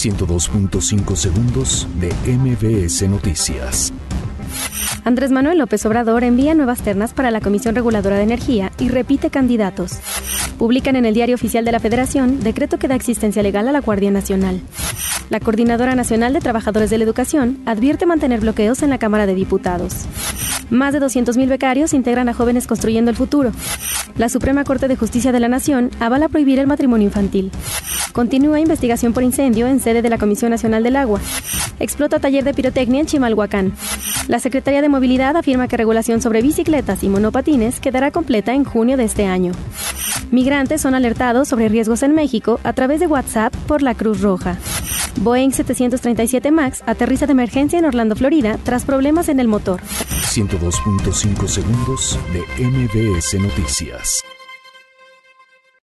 102.5 segundos de MBS Noticias. Andrés Manuel López Obrador envía nuevas ternas para la Comisión Reguladora de Energía y repite candidatos. Publican en el Diario Oficial de la Federación decreto que da existencia legal a la Guardia Nacional. La Coordinadora Nacional de Trabajadores de la Educación advierte mantener bloqueos en la Cámara de Diputados. Más de 200.000 becarios integran a Jóvenes Construyendo el Futuro. La Suprema Corte de Justicia de la Nación avala prohibir el matrimonio infantil. Continúa investigación por incendio en sede de la Comisión Nacional del Agua. Explota taller de pirotecnia en Chimalhuacán. La Secretaría de Movilidad afirma que regulación sobre bicicletas y monopatines quedará completa en junio de este año. Migrantes son alertados sobre riesgos en México a través de WhatsApp por la Cruz Roja. Boeing 737 MAX aterriza de emergencia en Orlando, Florida, tras problemas en el motor. 102.5 segundos de MBS Noticias.